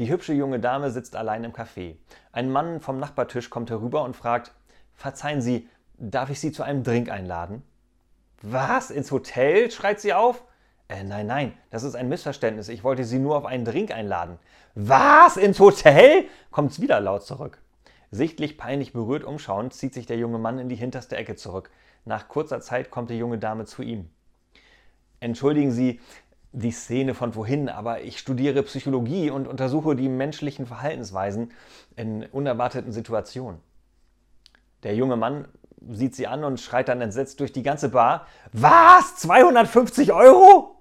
Die hübsche junge Dame sitzt allein im Café. Ein Mann vom Nachbartisch kommt herüber und fragt: Verzeihen Sie, darf ich Sie zu einem Drink einladen? Was? Ins Hotel? schreit sie auf. Äh, nein, nein, das ist ein Missverständnis. Ich wollte Sie nur auf einen Drink einladen. Was? Ins Hotel? kommt's wieder laut zurück. Sichtlich peinlich berührt umschauend zieht sich der junge Mann in die hinterste Ecke zurück. Nach kurzer Zeit kommt die junge Dame zu ihm. Entschuldigen Sie die Szene von vorhin, aber ich studiere Psychologie und untersuche die menschlichen Verhaltensweisen in unerwarteten Situationen. Der junge Mann sieht sie an und schreit dann entsetzt durch die ganze Bar. Was? 250 Euro?